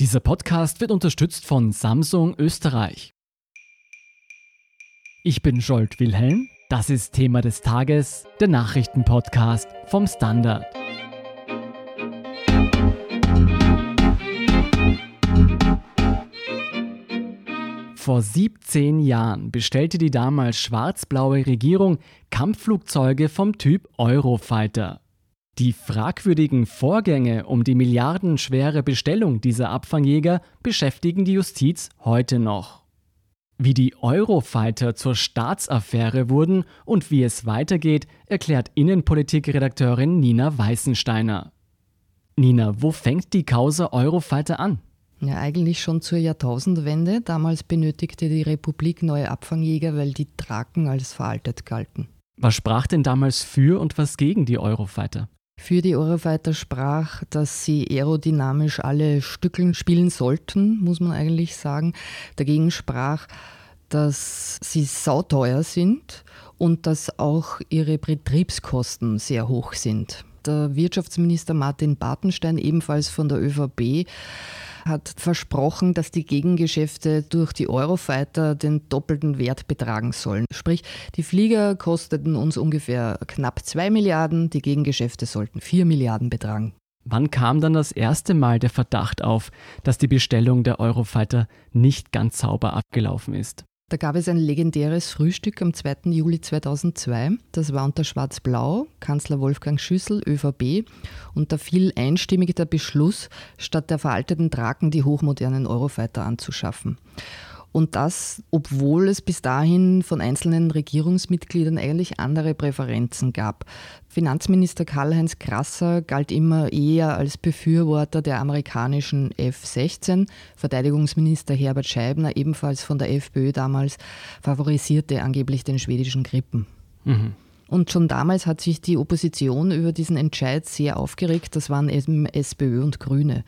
Dieser Podcast wird unterstützt von Samsung Österreich. Ich bin Scholt Wilhelm. Das ist Thema des Tages, der Nachrichtenpodcast vom Standard. Vor 17 Jahren bestellte die damals schwarz-blaue Regierung Kampfflugzeuge vom Typ Eurofighter. Die fragwürdigen Vorgänge um die milliardenschwere Bestellung dieser Abfangjäger beschäftigen die Justiz heute noch. Wie die Eurofighter zur Staatsaffäre wurden und wie es weitergeht, erklärt Innenpolitikredakteurin Nina Weißensteiner. Nina, wo fängt die Causa Eurofighter an? Ja, eigentlich schon zur Jahrtausendwende. Damals benötigte die Republik neue Abfangjäger, weil die Draken als veraltet galten. Was sprach denn damals für und was gegen die Eurofighter? Für die Eurofighter sprach, dass sie aerodynamisch alle Stückeln spielen sollten, muss man eigentlich sagen. Dagegen sprach, dass sie sauteuer sind und dass auch ihre Betriebskosten sehr hoch sind. Der Wirtschaftsminister Martin Bartenstein, ebenfalls von der ÖVP, hat versprochen, dass die Gegengeschäfte durch die Eurofighter den doppelten Wert betragen sollen. Sprich, die Flieger kosteten uns ungefähr knapp 2 Milliarden, die Gegengeschäfte sollten 4 Milliarden betragen. Wann kam dann das erste Mal der Verdacht auf, dass die Bestellung der Eurofighter nicht ganz sauber abgelaufen ist? Da gab es ein legendäres Frühstück am 2. Juli 2002. Das war unter Schwarz-Blau, Kanzler Wolfgang Schüssel, ÖVP. Und da fiel einstimmig der Beschluss, statt der veralteten Draken die hochmodernen Eurofighter anzuschaffen. Und das, obwohl es bis dahin von einzelnen Regierungsmitgliedern eigentlich andere Präferenzen gab. Finanzminister Karl-Heinz Krasser galt immer eher als Befürworter der amerikanischen F-16. Verteidigungsminister Herbert Scheibner, ebenfalls von der FPÖ damals, favorisierte angeblich den schwedischen Grippen. Mhm. Und schon damals hat sich die Opposition über diesen Entscheid sehr aufgeregt. Das waren eben SPÖ und Grüne.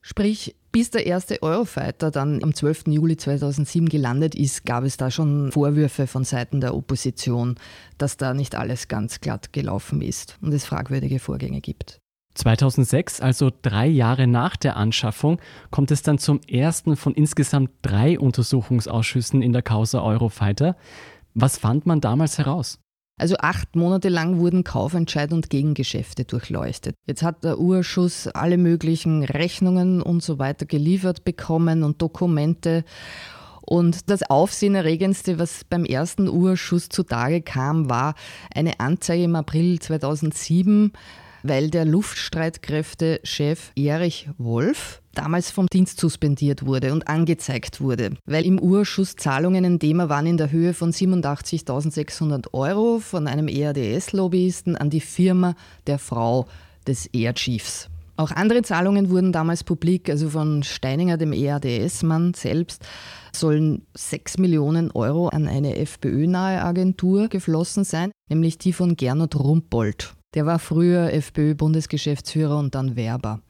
Sprich, bis der erste Eurofighter dann am 12. Juli 2007 gelandet ist, gab es da schon Vorwürfe von Seiten der Opposition, dass da nicht alles ganz glatt gelaufen ist und es fragwürdige Vorgänge gibt. 2006, also drei Jahre nach der Anschaffung, kommt es dann zum ersten von insgesamt drei Untersuchungsausschüssen in der Causa Eurofighter. Was fand man damals heraus? Also acht Monate lang wurden Kaufentscheid und Gegengeschäfte durchleuchtet. Jetzt hat der Urschuss alle möglichen Rechnungen und so weiter geliefert bekommen und Dokumente. Und das Aufsehenerregendste, was beim ersten Urschuss zutage kam, war eine Anzeige im April 2007 weil der Luftstreitkräftechef Erich Wolf damals vom Dienst suspendiert wurde und angezeigt wurde, weil im Urschuss Zahlungen ein Thema waren in der Höhe von 87.600 Euro von einem ERDS-Lobbyisten an die Firma der Frau des Air Chiefs. Auch andere Zahlungen wurden damals publik, also von Steininger, dem ERDS-Mann selbst, sollen 6 Millionen Euro an eine FPÖ-nahe Agentur geflossen sein, nämlich die von Gernot Rumpold. Der war früher FPÖ-Bundesgeschäftsführer und dann Werber.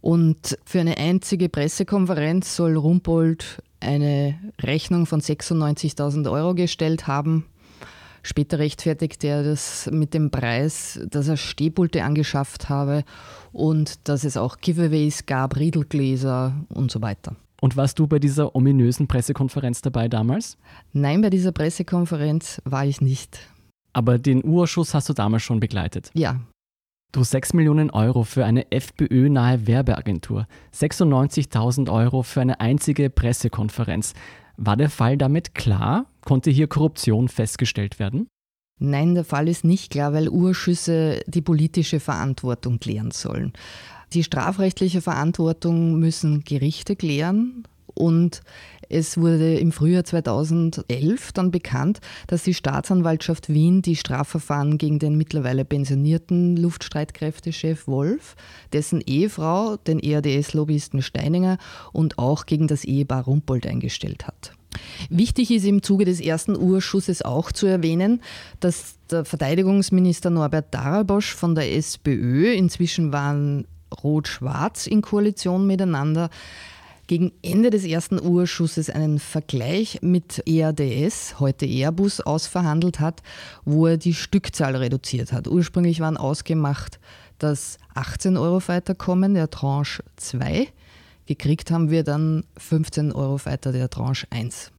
Und für eine einzige Pressekonferenz soll Rumpold eine Rechnung von 96.000 Euro gestellt haben. Später rechtfertigt er das mit dem Preis, dass er Stehpulte angeschafft habe und dass es auch Giveaways gab, Riedelgläser und so weiter. Und warst du bei dieser ominösen Pressekonferenz dabei damals? Nein, bei dieser Pressekonferenz war ich nicht. Aber den Urschuss hast du damals schon begleitet. Ja. Du 6 Millionen Euro für eine FPÖ-nahe Werbeagentur, 96.000 Euro für eine einzige Pressekonferenz. War der Fall damit klar? Konnte hier Korruption festgestellt werden? Nein, der Fall ist nicht klar, weil Urschüsse die politische Verantwortung klären sollen. Die strafrechtliche Verantwortung müssen Gerichte klären und es wurde im Frühjahr 2011 dann bekannt, dass die Staatsanwaltschaft Wien die Strafverfahren gegen den mittlerweile pensionierten Luftstreitkräftechef Wolf, dessen Ehefrau, den ERDS-Lobbyisten Steininger und auch gegen das Ehepaar Rumpold eingestellt hat. Wichtig ist im Zuge des ersten Urschusses auch zu erwähnen, dass der Verteidigungsminister Norbert Darabosch von der SPÖ, inzwischen waren Rot-Schwarz in Koalition miteinander, gegen Ende des ersten Urschusses einen Vergleich mit EADS, heute Airbus, ausverhandelt hat, wo er die Stückzahl reduziert hat. Ursprünglich waren ausgemacht, dass 18 Eurofighter kommen, der Tranche 2. Gekriegt haben wir dann 15 Eurofighter der Tranche 1.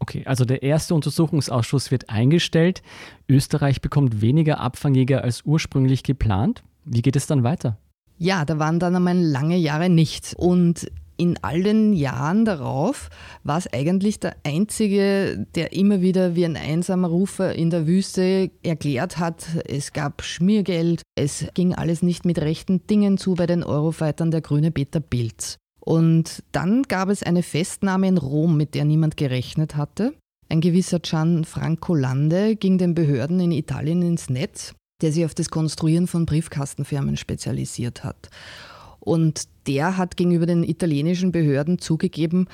Okay, also der erste Untersuchungsausschuss wird eingestellt. Österreich bekommt weniger Abfangjäger als ursprünglich geplant. Wie geht es dann weiter? Ja, da waren dann einmal lange Jahre nichts. Und in all den Jahren darauf war es eigentlich der Einzige, der immer wieder wie ein einsamer Rufer in der Wüste erklärt hat, es gab Schmiergeld, es ging alles nicht mit rechten Dingen zu bei den Eurofightern, der grüne Peter Pilz. Und dann gab es eine Festnahme in Rom, mit der niemand gerechnet hatte. Ein gewisser Gianfranco Lande ging den Behörden in Italien ins Netz, der sich auf das Konstruieren von Briefkastenfirmen spezialisiert hat. Und der hat gegenüber den italienischen Behörden zugegeben,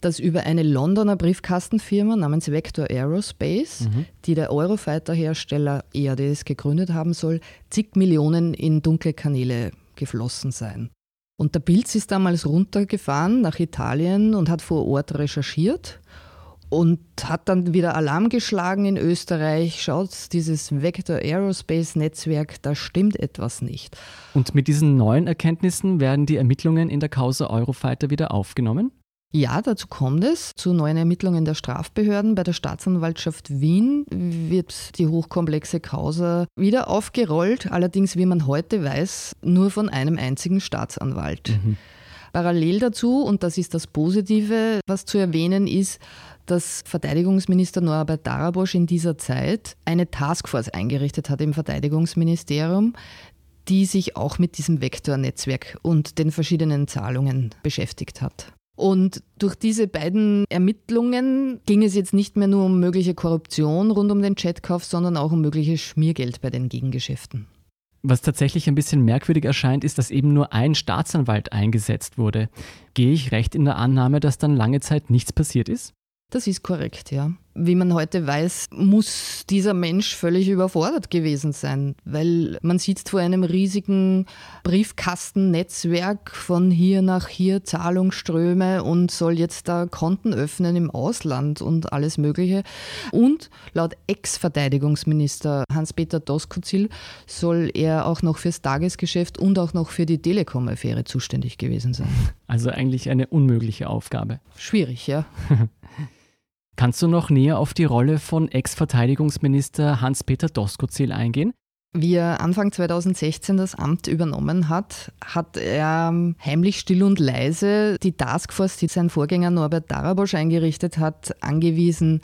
dass über eine Londoner Briefkastenfirma namens Vector Aerospace, mhm. die der Eurofighter-Hersteller EADS gegründet haben soll, zig Millionen in dunkle Kanäle geflossen seien. Und der Pilz ist damals runtergefahren nach Italien und hat vor Ort recherchiert und hat dann wieder Alarm geschlagen in Österreich. Schaut, dieses Vector Aerospace Netzwerk, da stimmt etwas nicht. Und mit diesen neuen Erkenntnissen werden die Ermittlungen in der Causa Eurofighter wieder aufgenommen? Ja, dazu kommt es. Zu neuen Ermittlungen der Strafbehörden bei der Staatsanwaltschaft Wien wird die hochkomplexe Causa wieder aufgerollt, allerdings, wie man heute weiß, nur von einem einzigen Staatsanwalt. Mhm. Parallel dazu, und das ist das Positive, was zu erwähnen ist, dass Verteidigungsminister Norbert Darabosch in dieser Zeit eine Taskforce eingerichtet hat im Verteidigungsministerium, die sich auch mit diesem Vektornetzwerk und den verschiedenen Zahlungen beschäftigt hat. Und durch diese beiden Ermittlungen ging es jetzt nicht mehr nur um mögliche Korruption rund um den Chatkauf, sondern auch um mögliches Schmiergeld bei den Gegengeschäften. Was tatsächlich ein bisschen merkwürdig erscheint, ist, dass eben nur ein Staatsanwalt eingesetzt wurde. Gehe ich recht in der Annahme, dass dann lange Zeit nichts passiert ist? Das ist korrekt, ja. Wie man heute weiß, muss dieser Mensch völlig überfordert gewesen sein, weil man sitzt vor einem riesigen Briefkastennetzwerk von hier nach hier Zahlungsströme und soll jetzt da Konten öffnen im Ausland und alles Mögliche. Und laut Ex-Verteidigungsminister Hans-Peter Doskozil soll er auch noch fürs Tagesgeschäft und auch noch für die Telekom-Affäre zuständig gewesen sein. Also eigentlich eine unmögliche Aufgabe. Schwierig, ja. Kannst du noch näher auf die Rolle von Ex-Verteidigungsminister Hans-Peter Doskozil eingehen? Wie er Anfang 2016 das Amt übernommen hat, hat er heimlich still und leise die Taskforce, die sein Vorgänger Norbert Darabosch eingerichtet hat, angewiesen,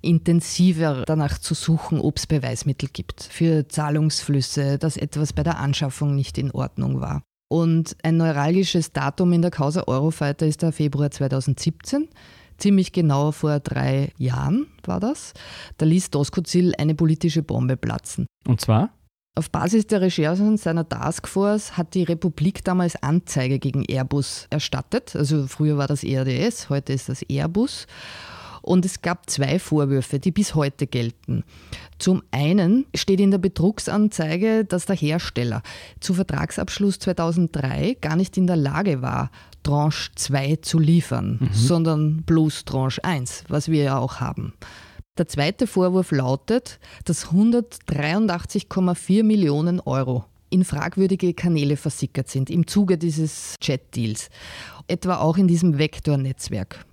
intensiver danach zu suchen, ob es Beweismittel gibt für Zahlungsflüsse, dass etwas bei der Anschaffung nicht in Ordnung war. Und ein neuralgisches Datum in der Causa Eurofighter ist der Februar 2017 ziemlich genau vor drei Jahren war das. Da ließ Doskozil eine politische Bombe platzen. Und zwar? Auf Basis der Recherchen seiner Taskforce hat die Republik damals Anzeige gegen Airbus erstattet. Also früher war das ERDS, heute ist das Airbus. Und es gab zwei Vorwürfe, die bis heute gelten. Zum einen steht in der Betrugsanzeige, dass der Hersteller zu Vertragsabschluss 2003 gar nicht in der Lage war, Tranche 2 zu liefern, mhm. sondern bloß Tranche 1, was wir ja auch haben. Der zweite Vorwurf lautet, dass 183,4 Millionen Euro in fragwürdige Kanäle versickert sind im Zuge dieses Chat-Deals, etwa auch in diesem Vektor-Netzwerk.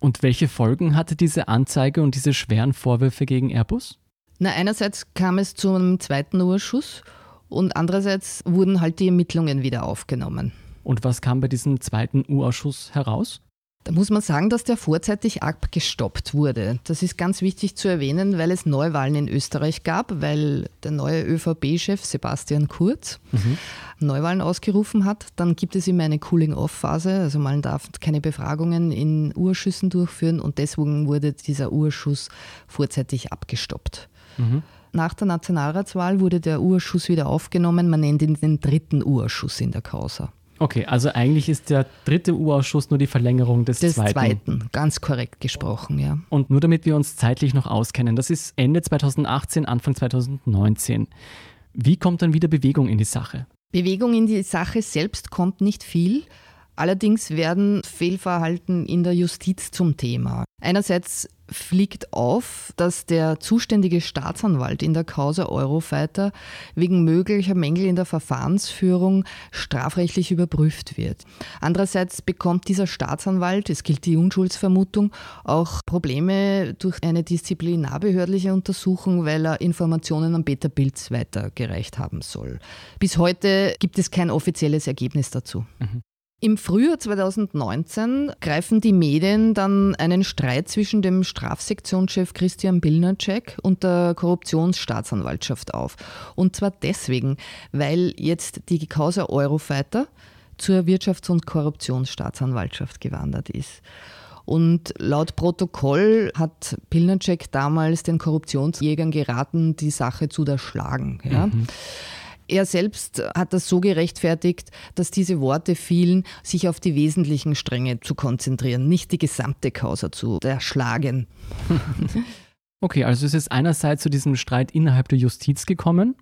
Und welche Folgen hatte diese Anzeige und diese schweren Vorwürfe gegen Airbus? Na, einerseits kam es zu einem zweiten Urschuss und andererseits wurden halt die Ermittlungen wieder aufgenommen. Und was kam bei diesem zweiten U-Ausschuss heraus? Da muss man sagen, dass der vorzeitig abgestoppt wurde. Das ist ganz wichtig zu erwähnen, weil es Neuwahlen in Österreich gab, weil der neue ÖVP-Chef Sebastian Kurz mhm. Neuwahlen ausgerufen hat. Dann gibt es immer eine Cooling-Off-Phase, also man darf keine Befragungen in Urschüssen durchführen und deswegen wurde dieser Urschuss vorzeitig abgestoppt. Mhm. Nach der Nationalratswahl wurde der Urschuss wieder aufgenommen. Man nennt ihn den dritten Urschuss in der Causa. Okay, also eigentlich ist der dritte U-Ausschuss nur die Verlängerung des, des zweiten. zweiten. Ganz korrekt gesprochen, ja. Und nur damit wir uns zeitlich noch auskennen, das ist Ende 2018, Anfang 2019. Wie kommt dann wieder Bewegung in die Sache? Bewegung in die Sache selbst kommt nicht viel, Allerdings werden Fehlverhalten in der Justiz zum Thema. Einerseits fliegt auf, dass der zuständige Staatsanwalt in der Causa Eurofighter wegen möglicher Mängel in der Verfahrensführung strafrechtlich überprüft wird. Andererseits bekommt dieser Staatsanwalt, es gilt die Unschuldsvermutung, auch Probleme durch eine disziplinarbehördliche Untersuchung, weil er Informationen an Peter Pilz weitergereicht haben soll. Bis heute gibt es kein offizielles Ergebnis dazu. Mhm. Im Frühjahr 2019 greifen die Medien dann einen Streit zwischen dem Strafsektionschef Christian Bilnacek und der Korruptionsstaatsanwaltschaft auf. Und zwar deswegen, weil jetzt die Causa Eurofighter zur Wirtschafts- und Korruptionsstaatsanwaltschaft gewandert ist. Und laut Protokoll hat Pilnacek damals den Korruptionsjägern geraten, die Sache zu erschlagen. Ja. Mhm. Er selbst hat das so gerechtfertigt, dass diese Worte fielen, sich auf die wesentlichen Stränge zu konzentrieren, nicht die gesamte Causa zu erschlagen. Okay, also es ist einerseits zu diesem Streit innerhalb der Justiz gekommen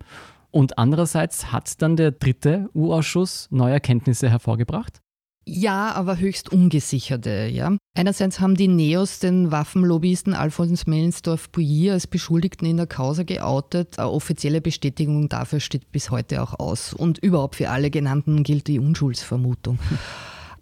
und andererseits hat dann der dritte U-Ausschuss neue Erkenntnisse hervorgebracht? Ja, aber höchst ungesicherte. Ja. Einerseits haben die Neos den Waffenlobbyisten Alfons Mellensdorf-Bouilly als Beschuldigten in der Causa geoutet. Eine offizielle Bestätigung dafür steht bis heute auch aus. Und überhaupt für alle genannten gilt die Unschuldsvermutung.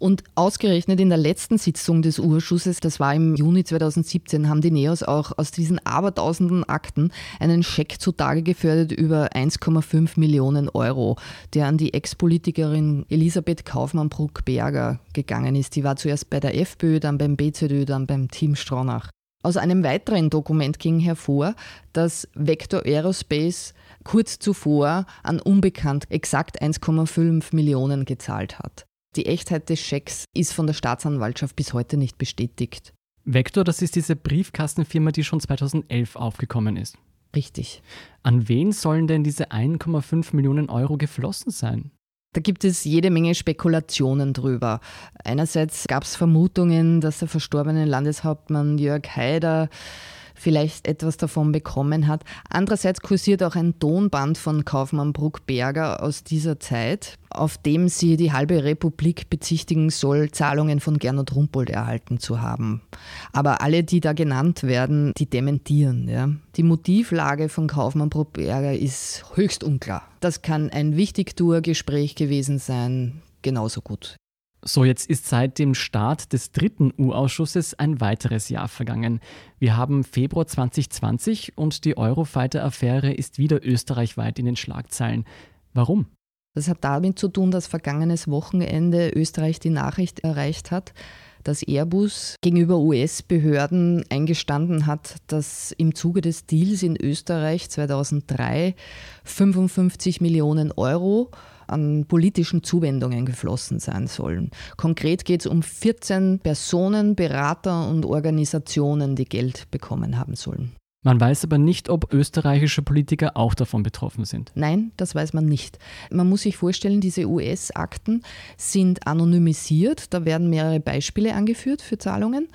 Und ausgerechnet in der letzten Sitzung des Urschusses, das war im Juni 2017, haben die Neos auch aus diesen abertausenden Akten einen Scheck zutage gefördert über 1,5 Millionen Euro, der an die Ex-Politikerin Elisabeth Kaufmann-Bruck-Berger gegangen ist. Die war zuerst bei der FPÖ, dann beim BZÖ, dann beim Team Stronach. Aus einem weiteren Dokument ging hervor, dass Vector Aerospace kurz zuvor an Unbekannt exakt 1,5 Millionen gezahlt hat. Die Echtheit des Schecks ist von der Staatsanwaltschaft bis heute nicht bestätigt. Vector, das ist diese Briefkastenfirma, die schon 2011 aufgekommen ist. Richtig. An wen sollen denn diese 1,5 Millionen Euro geflossen sein? Da gibt es jede Menge Spekulationen drüber. Einerseits gab es Vermutungen, dass der verstorbene Landeshauptmann Jörg Haider vielleicht etwas davon bekommen hat. Andererseits kursiert auch ein Tonband von Kaufmann Bruckberger aus dieser Zeit, auf dem sie die halbe Republik bezichtigen soll, Zahlungen von Gernot Rumpold erhalten zu haben. Aber alle, die da genannt werden, die dementieren. Ja. Die Motivlage von Kaufmann Bruckberger ist höchst unklar. Das kann ein Wichtigtour-Gespräch gewesen sein, genauso gut. So, jetzt ist seit dem Start des dritten U-Ausschusses ein weiteres Jahr vergangen. Wir haben Februar 2020 und die Eurofighter-Affäre ist wieder österreichweit in den Schlagzeilen. Warum? Das hat damit zu tun, dass vergangenes Wochenende Österreich die Nachricht erreicht hat, dass Airbus gegenüber US-Behörden eingestanden hat, dass im Zuge des Deals in Österreich 2003 55 Millionen Euro an politischen Zuwendungen geflossen sein sollen. Konkret geht es um 14 Personen, Berater und Organisationen, die Geld bekommen haben sollen. Man weiß aber nicht, ob österreichische Politiker auch davon betroffen sind. Nein, das weiß man nicht. Man muss sich vorstellen, diese US-Akten sind anonymisiert. Da werden mehrere Beispiele angeführt für Zahlungen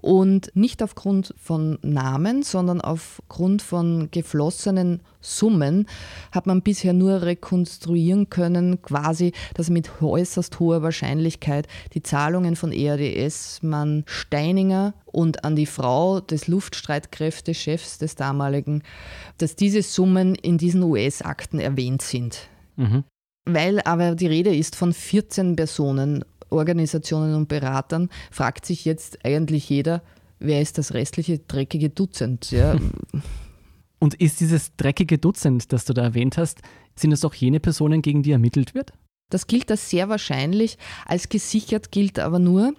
und nicht aufgrund von Namen, sondern aufgrund von geflossenen Summen hat man bisher nur rekonstruieren können, quasi, dass mit äußerst hoher Wahrscheinlichkeit die Zahlungen von EADS-Mann Steininger und an die Frau des Luftstreitkräftechefs des damaligen, dass diese Summen in diesen US-Akten erwähnt sind. Mhm. Weil aber die Rede ist von 14 Personen Organisationen und Beratern, fragt sich jetzt eigentlich jeder, wer ist das restliche dreckige Dutzend? Ja. Und ist dieses dreckige Dutzend, das du da erwähnt hast, sind es auch jene Personen, gegen die ermittelt wird? Das gilt als sehr wahrscheinlich. Als gesichert gilt aber nur,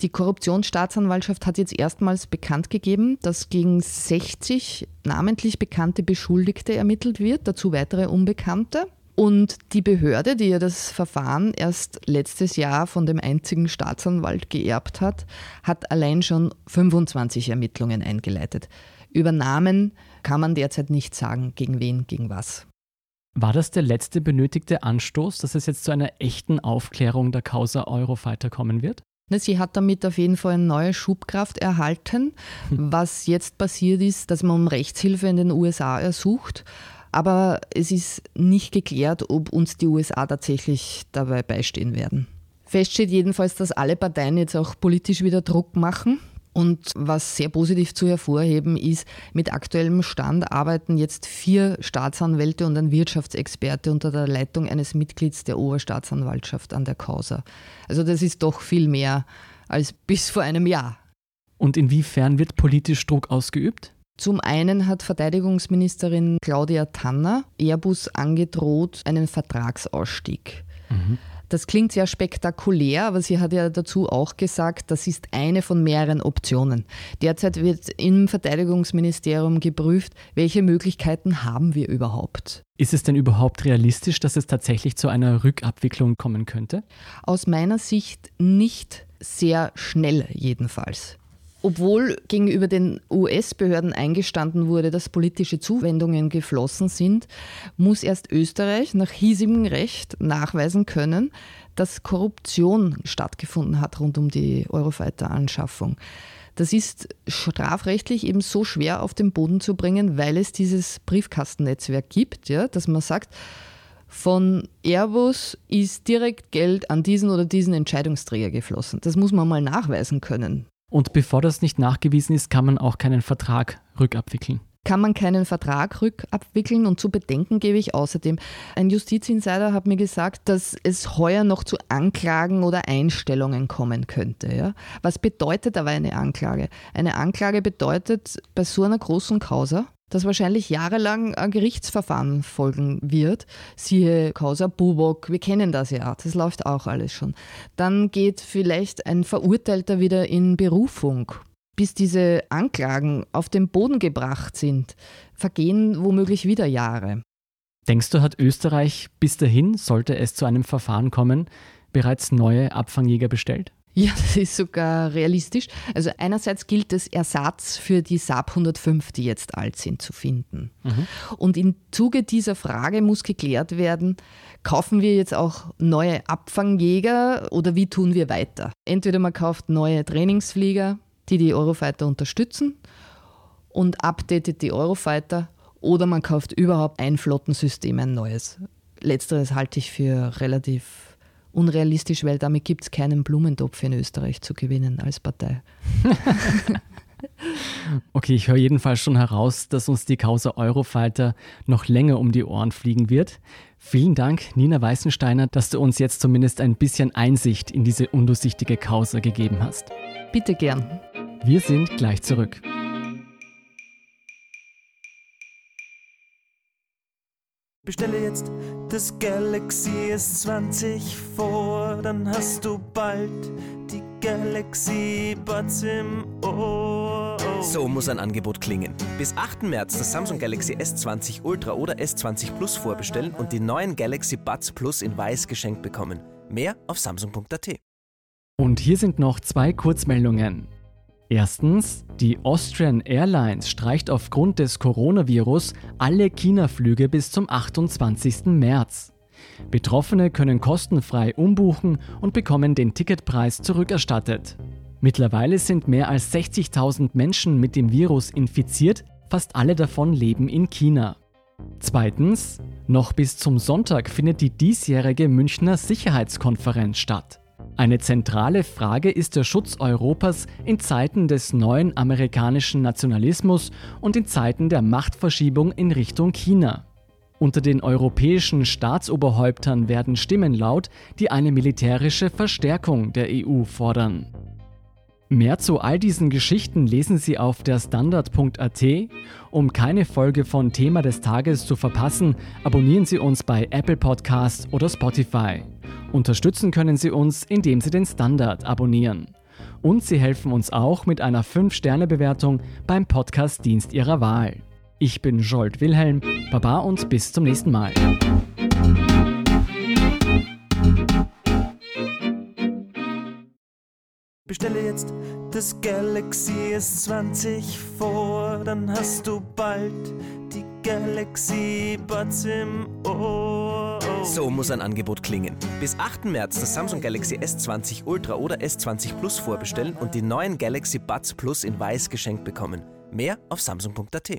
die Korruptionsstaatsanwaltschaft hat jetzt erstmals bekannt gegeben, dass gegen 60 namentlich bekannte Beschuldigte ermittelt wird, dazu weitere Unbekannte. Und die Behörde, die ja das Verfahren erst letztes Jahr von dem einzigen Staatsanwalt geerbt hat, hat allein schon 25 Ermittlungen eingeleitet. Über Namen kann man derzeit nicht sagen, gegen wen, gegen was. War das der letzte benötigte Anstoß, dass es jetzt zu einer echten Aufklärung der Causa Eurofighter kommen wird? Sie hat damit auf jeden Fall eine neue Schubkraft erhalten. Hm. Was jetzt passiert ist, dass man um Rechtshilfe in den USA ersucht aber es ist nicht geklärt, ob uns die USA tatsächlich dabei beistehen werden. Fest steht jedenfalls, dass alle Parteien jetzt auch politisch wieder Druck machen. Und was sehr positiv zu hervorheben ist, mit aktuellem Stand arbeiten jetzt vier Staatsanwälte und ein Wirtschaftsexperte unter der Leitung eines Mitglieds der Oberstaatsanwaltschaft an der Causa. Also das ist doch viel mehr als bis vor einem Jahr. Und inwiefern wird politisch Druck ausgeübt? Zum einen hat Verteidigungsministerin Claudia Tanner Airbus angedroht, einen Vertragsausstieg. Mhm. Das klingt sehr spektakulär, aber sie hat ja dazu auch gesagt, das ist eine von mehreren Optionen. Derzeit wird im Verteidigungsministerium geprüft, welche Möglichkeiten haben wir überhaupt. Ist es denn überhaupt realistisch, dass es tatsächlich zu einer Rückabwicklung kommen könnte? Aus meiner Sicht nicht sehr schnell jedenfalls. Obwohl gegenüber den US-Behörden eingestanden wurde, dass politische Zuwendungen geflossen sind, muss erst Österreich nach hiesigem Recht nachweisen können, dass Korruption stattgefunden hat rund um die Eurofighter-Anschaffung. Das ist strafrechtlich eben so schwer auf den Boden zu bringen, weil es dieses Briefkastennetzwerk gibt, ja, dass man sagt, von Airbus ist direkt Geld an diesen oder diesen Entscheidungsträger geflossen. Das muss man mal nachweisen können. Und bevor das nicht nachgewiesen ist, kann man auch keinen Vertrag rückabwickeln. Kann man keinen Vertrag rückabwickeln und zu bedenken gebe ich außerdem. Ein Justizinsider hat mir gesagt, dass es heuer noch zu Anklagen oder Einstellungen kommen könnte. Ja? Was bedeutet aber eine Anklage? Eine Anklage bedeutet bei so einer großen Causa, dass wahrscheinlich jahrelang ein Gerichtsverfahren folgen wird. Siehe Causa Bubok, wir kennen das ja, das läuft auch alles schon. Dann geht vielleicht ein Verurteilter wieder in Berufung. Bis diese Anklagen auf den Boden gebracht sind, vergehen womöglich wieder Jahre. Denkst du, hat Österreich bis dahin, sollte es zu einem Verfahren kommen, bereits neue Abfangjäger bestellt? Ja, das ist sogar realistisch. Also einerseits gilt es, Ersatz für die Saab 105, die jetzt alt sind, zu finden. Mhm. Und im Zuge dieser Frage muss geklärt werden, kaufen wir jetzt auch neue Abfangjäger oder wie tun wir weiter? Entweder man kauft neue Trainingsflieger, die die Eurofighter unterstützen und updatet die Eurofighter oder man kauft überhaupt ein Flottensystem, ein neues. Letzteres halte ich für relativ unrealistisch, weil damit gibt es keinen Blumentopf in Österreich zu gewinnen als Partei. okay, ich höre jedenfalls schon heraus, dass uns die Causa Eurofighter noch länger um die Ohren fliegen wird. Vielen Dank, Nina Weißensteiner, dass du uns jetzt zumindest ein bisschen Einsicht in diese undurchsichtige Causa gegeben hast. Bitte gern. Wir sind gleich zurück. Bestelle jetzt das Galaxy S20 vor, dann hast du bald die Galaxy Buds im Ohr. So muss ein Angebot klingen. Bis 8. März das Samsung Galaxy S20 Ultra oder S20 Plus vorbestellen und die neuen Galaxy Buds Plus in weiß geschenkt bekommen. Mehr auf samsung.at. Und hier sind noch zwei Kurzmeldungen. Erstens, die Austrian Airlines streicht aufgrund des Coronavirus alle China-Flüge bis zum 28. März. Betroffene können kostenfrei umbuchen und bekommen den Ticketpreis zurückerstattet. Mittlerweile sind mehr als 60.000 Menschen mit dem Virus infiziert, fast alle davon leben in China. Zweitens, noch bis zum Sonntag findet die diesjährige Münchner Sicherheitskonferenz statt. Eine zentrale Frage ist der Schutz Europas in Zeiten des neuen amerikanischen Nationalismus und in Zeiten der Machtverschiebung in Richtung China. Unter den europäischen Staatsoberhäuptern werden Stimmen laut, die eine militärische Verstärkung der EU fordern. Mehr zu all diesen Geschichten lesen Sie auf der Standard.at. Um keine Folge von Thema des Tages zu verpassen, abonnieren Sie uns bei Apple Podcasts oder Spotify. Unterstützen können Sie uns, indem Sie den Standard abonnieren. Und Sie helfen uns auch mit einer 5-Sterne-Bewertung beim Podcast-Dienst Ihrer Wahl. Ich bin Jolt Wilhelm, Baba und bis zum nächsten Mal. Bestelle jetzt das Galaxy S20 vor, dann hast du bald die Galaxy Buds im Ohr. So muss ein Angebot klingen. Bis 8. März das Samsung Galaxy S20 Ultra oder S20 Plus vorbestellen und die neuen Galaxy Buds Plus in weiß geschenkt bekommen. Mehr auf samsung.at.